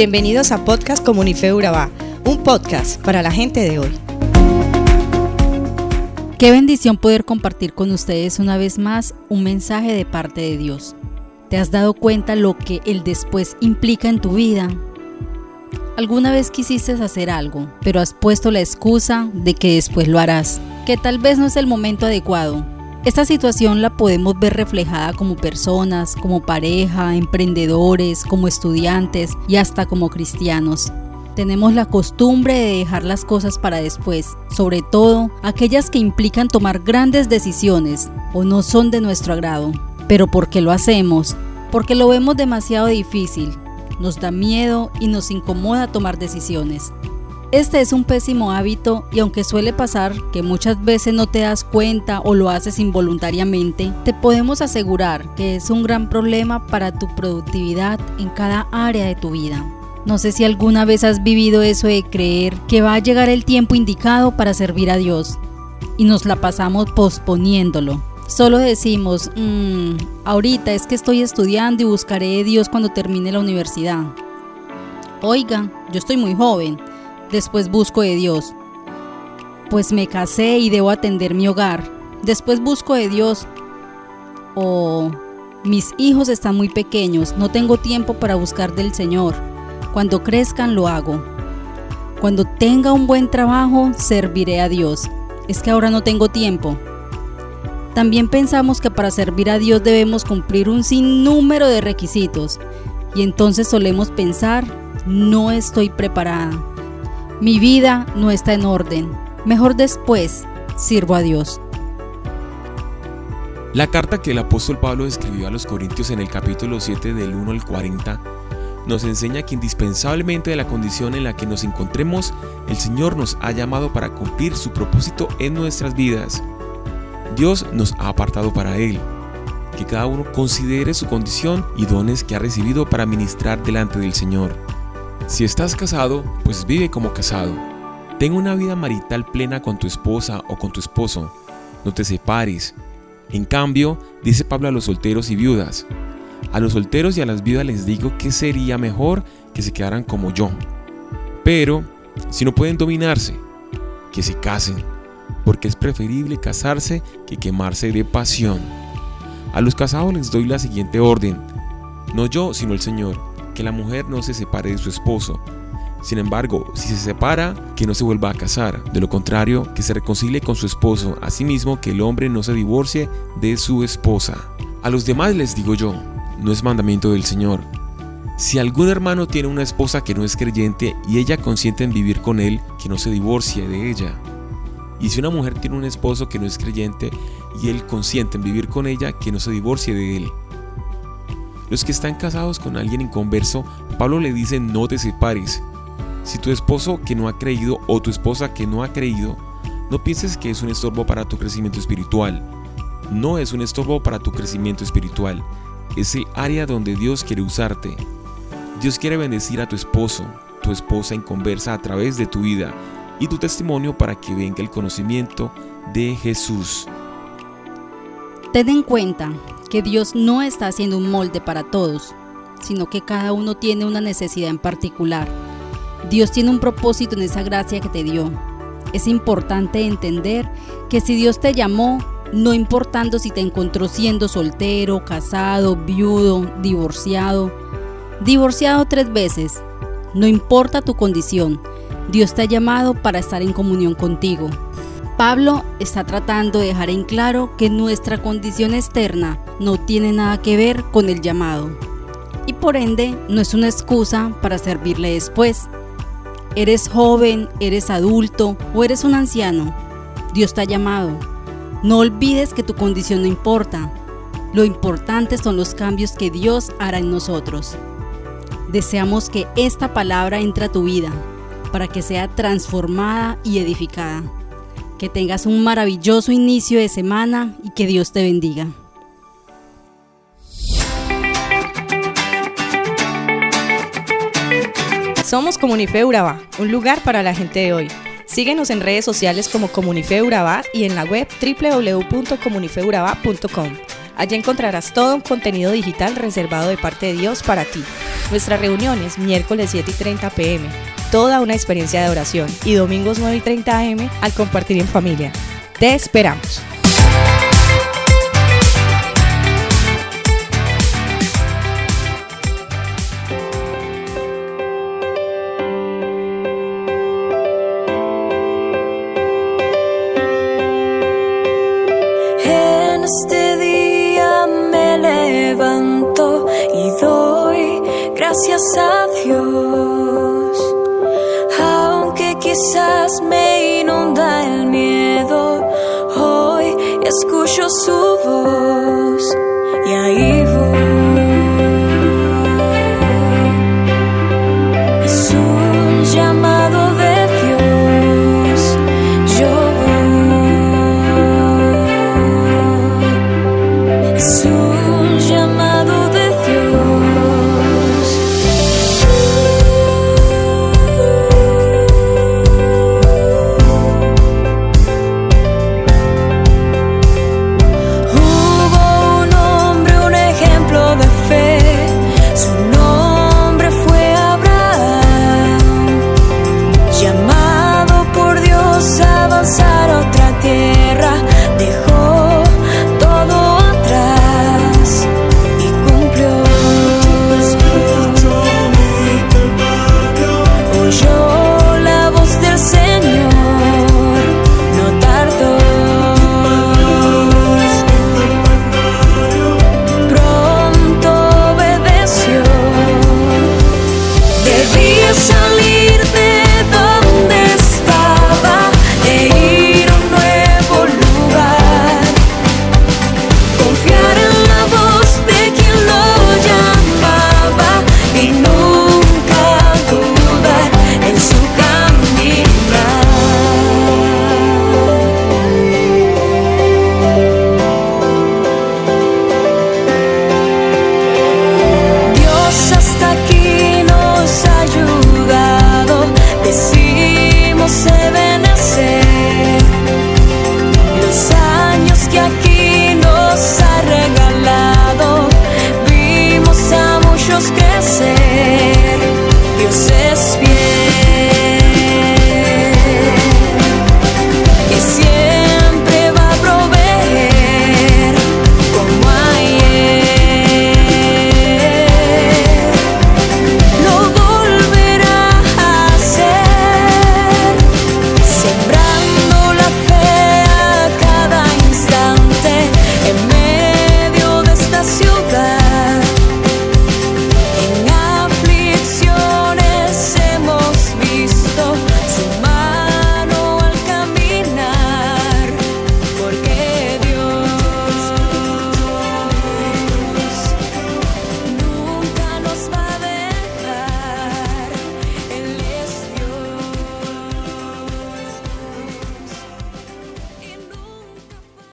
Bienvenidos a Podcast Comunife Urabá, un podcast para la gente de hoy. Qué bendición poder compartir con ustedes una vez más un mensaje de parte de Dios. ¿Te has dado cuenta lo que el después implica en tu vida? ¿Alguna vez quisiste hacer algo, pero has puesto la excusa de que después lo harás? Que tal vez no es el momento adecuado. Esta situación la podemos ver reflejada como personas, como pareja, emprendedores, como estudiantes y hasta como cristianos. Tenemos la costumbre de dejar las cosas para después, sobre todo aquellas que implican tomar grandes decisiones o no son de nuestro agrado. Pero ¿por qué lo hacemos? Porque lo vemos demasiado difícil, nos da miedo y nos incomoda tomar decisiones. Este es un pésimo hábito y aunque suele pasar que muchas veces no te das cuenta o lo haces involuntariamente, te podemos asegurar que es un gran problema para tu productividad en cada área de tu vida. No sé si alguna vez has vivido eso de creer que va a llegar el tiempo indicado para servir a Dios y nos la pasamos posponiéndolo Solo decimos, mmm, ahorita es que estoy estudiando y buscaré a Dios cuando termine la universidad. Oiga, yo estoy muy joven, después busco de Dios. Pues me casé y debo atender mi hogar, después busco de Dios. O mis hijos están muy pequeños, no tengo tiempo para buscar del Señor. Cuando crezcan lo hago. Cuando tenga un buen trabajo, serviré a Dios. Es que ahora no tengo tiempo. También pensamos que para servir a Dios debemos cumplir un sinnúmero de requisitos y entonces solemos pensar, no estoy preparada, mi vida no está en orden, mejor después sirvo a Dios. La carta que el apóstol Pablo escribió a los Corintios en el capítulo 7 del 1 al 40 nos enseña que indispensablemente de la condición en la que nos encontremos, el Señor nos ha llamado para cumplir su propósito en nuestras vidas. Dios nos ha apartado para Él. Que cada uno considere su condición y dones que ha recibido para ministrar delante del Señor. Si estás casado, pues vive como casado. Ten una vida marital plena con tu esposa o con tu esposo. No te separes. En cambio, dice Pablo a los solteros y viudas, a los solteros y a las viudas les digo que sería mejor que se quedaran como yo. Pero, si no pueden dominarse, que se casen porque es preferible casarse que quemarse de pasión. A los casados les doy la siguiente orden, no yo, sino el Señor, que la mujer no se separe de su esposo. Sin embargo, si se separa, que no se vuelva a casar, de lo contrario, que se reconcilie con su esposo, asimismo que el hombre no se divorcie de su esposa. A los demás les digo yo, no es mandamiento del Señor. Si algún hermano tiene una esposa que no es creyente y ella consiente en vivir con él, que no se divorcie de ella. Y si una mujer tiene un esposo que no es creyente y él consiente en vivir con ella, que no se divorcie de él. Los que están casados con alguien inconverso, Pablo le dice no te separes. Si tu esposo que no ha creído o tu esposa que no ha creído, no pienses que es un estorbo para tu crecimiento espiritual. No es un estorbo para tu crecimiento espiritual. Es el área donde Dios quiere usarte. Dios quiere bendecir a tu esposo, tu esposa inconversa a través de tu vida y tu testimonio para que venga el conocimiento de Jesús. Ten en cuenta que Dios no está haciendo un molde para todos, sino que cada uno tiene una necesidad en particular. Dios tiene un propósito en esa gracia que te dio. Es importante entender que si Dios te llamó, no importando si te encontró siendo soltero, casado, viudo, divorciado, divorciado tres veces, no importa tu condición, Dios te ha llamado para estar en comunión contigo. Pablo está tratando de dejar en claro que nuestra condición externa no tiene nada que ver con el llamado y por ende no es una excusa para servirle después. Eres joven, eres adulto o eres un anciano. Dios te ha llamado. No olvides que tu condición no importa. Lo importante son los cambios que Dios hará en nosotros. Deseamos que esta palabra entre a tu vida para que sea transformada y edificada. Que tengas un maravilloso inicio de semana y que Dios te bendiga. Somos Comunife Urabá, un lugar para la gente de hoy. Síguenos en redes sociales como Comunife Urabá y en la web www.comunifeurabá.com. Allí encontrarás todo un contenido digital reservado de parte de Dios para ti. Nuestras reuniones, miércoles 7 y 30 pm, toda una experiencia de oración y domingos 9 y 30 am al compartir en familia. Te esperamos. En este día me levanto y doy gracias a Dios. Quizás me inunda el miedo, hoy escucho su voz.